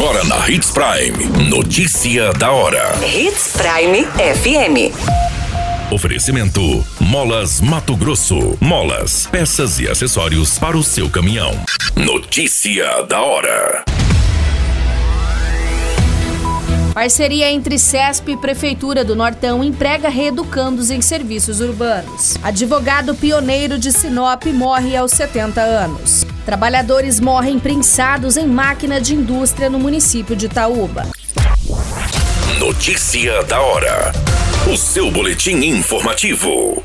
Agora na Hits Prime. Notícia da hora. Hits Prime FM. Oferecimento: Molas Mato Grosso. Molas, peças e acessórios para o seu caminhão. Notícia da hora. Parceria entre CESP e Prefeitura do Nortão emprega reeducandos em serviços urbanos. Advogado pioneiro de Sinop morre aos 70 anos. Trabalhadores morrem prensados em máquina de indústria no município de Itaúba. Notícia da hora. O seu boletim informativo.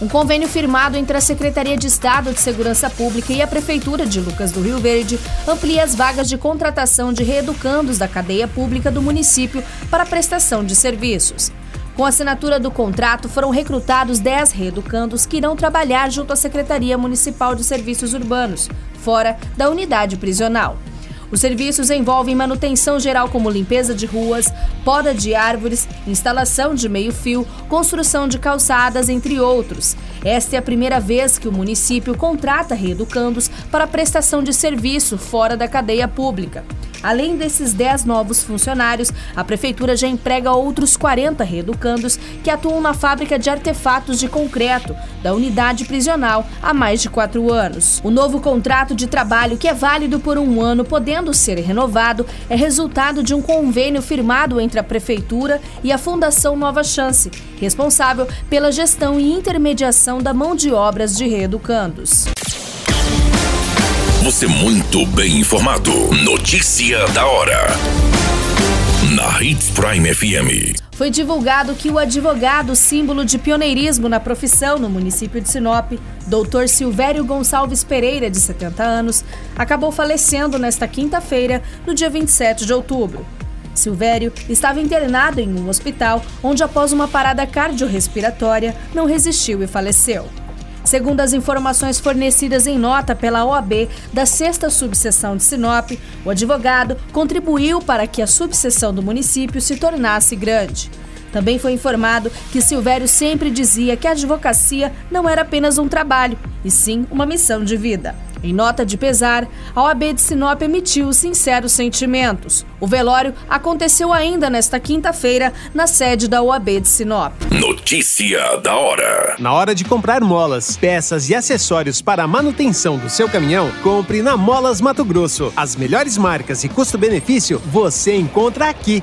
Um convênio firmado entre a Secretaria de Estado de Segurança Pública e a Prefeitura de Lucas do Rio Verde amplia as vagas de contratação de reeducandos da cadeia pública do município para prestação de serviços. Com a assinatura do contrato, foram recrutados 10 reeducandos que irão trabalhar junto à Secretaria Municipal de Serviços Urbanos, fora da unidade prisional. Os serviços envolvem manutenção geral como limpeza de ruas, poda de árvores, instalação de meio-fio, construção de calçadas, entre outros. Esta é a primeira vez que o município contrata reeducandos para prestação de serviço fora da cadeia pública. Além desses 10 novos funcionários, a prefeitura já emprega outros 40 reeducandos que atuam na fábrica de artefatos de concreto da unidade prisional há mais de quatro anos. O novo contrato de trabalho, que é válido por um ano, podendo ser renovado, é resultado de um convênio firmado entre a prefeitura e a Fundação Nova Chance, responsável pela gestão e intermediação da mão de obras de reeducandos. Você muito bem informado. Notícia da hora. Na Hits Prime FM. Foi divulgado que o advogado símbolo de pioneirismo na profissão no município de Sinop, Dr. Silvério Gonçalves Pereira, de 70 anos, acabou falecendo nesta quinta-feira, no dia 27 de outubro. Silvério estava internado em um hospital onde, após uma parada cardiorrespiratória, não resistiu e faleceu. Segundo as informações fornecidas em nota pela OAB da 6 Subseção de Sinop, o advogado contribuiu para que a subseção do município se tornasse grande. Também foi informado que Silvério sempre dizia que a advocacia não era apenas um trabalho, e sim uma missão de vida. Em nota de pesar, a OAB de Sinop emitiu sinceros sentimentos. O velório aconteceu ainda nesta quinta-feira na sede da OAB de Sinop. Notícia da hora. Na hora de comprar molas, peças e acessórios para a manutenção do seu caminhão, compre na Molas Mato Grosso. As melhores marcas e custo-benefício você encontra aqui.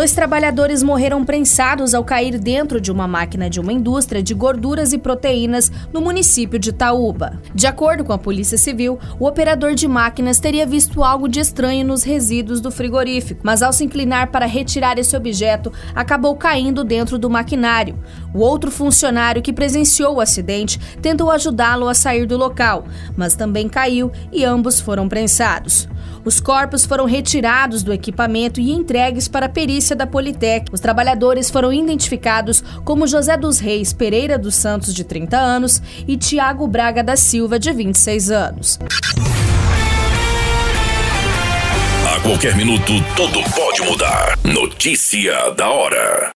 Dois trabalhadores morreram prensados ao cair dentro de uma máquina de uma indústria de gorduras e proteínas no município de Itaúba. De acordo com a Polícia Civil, o operador de máquinas teria visto algo de estranho nos resíduos do frigorífico, mas ao se inclinar para retirar esse objeto, acabou caindo dentro do maquinário. O outro funcionário que presenciou o acidente tentou ajudá-lo a sair do local, mas também caiu e ambos foram prensados. Os corpos foram retirados do equipamento e entregues para a perícia da Politec. Os trabalhadores foram identificados como José dos Reis Pereira dos Santos, de 30 anos, e Tiago Braga da Silva, de 26 anos. A qualquer minuto, tudo pode mudar. Notícia da hora.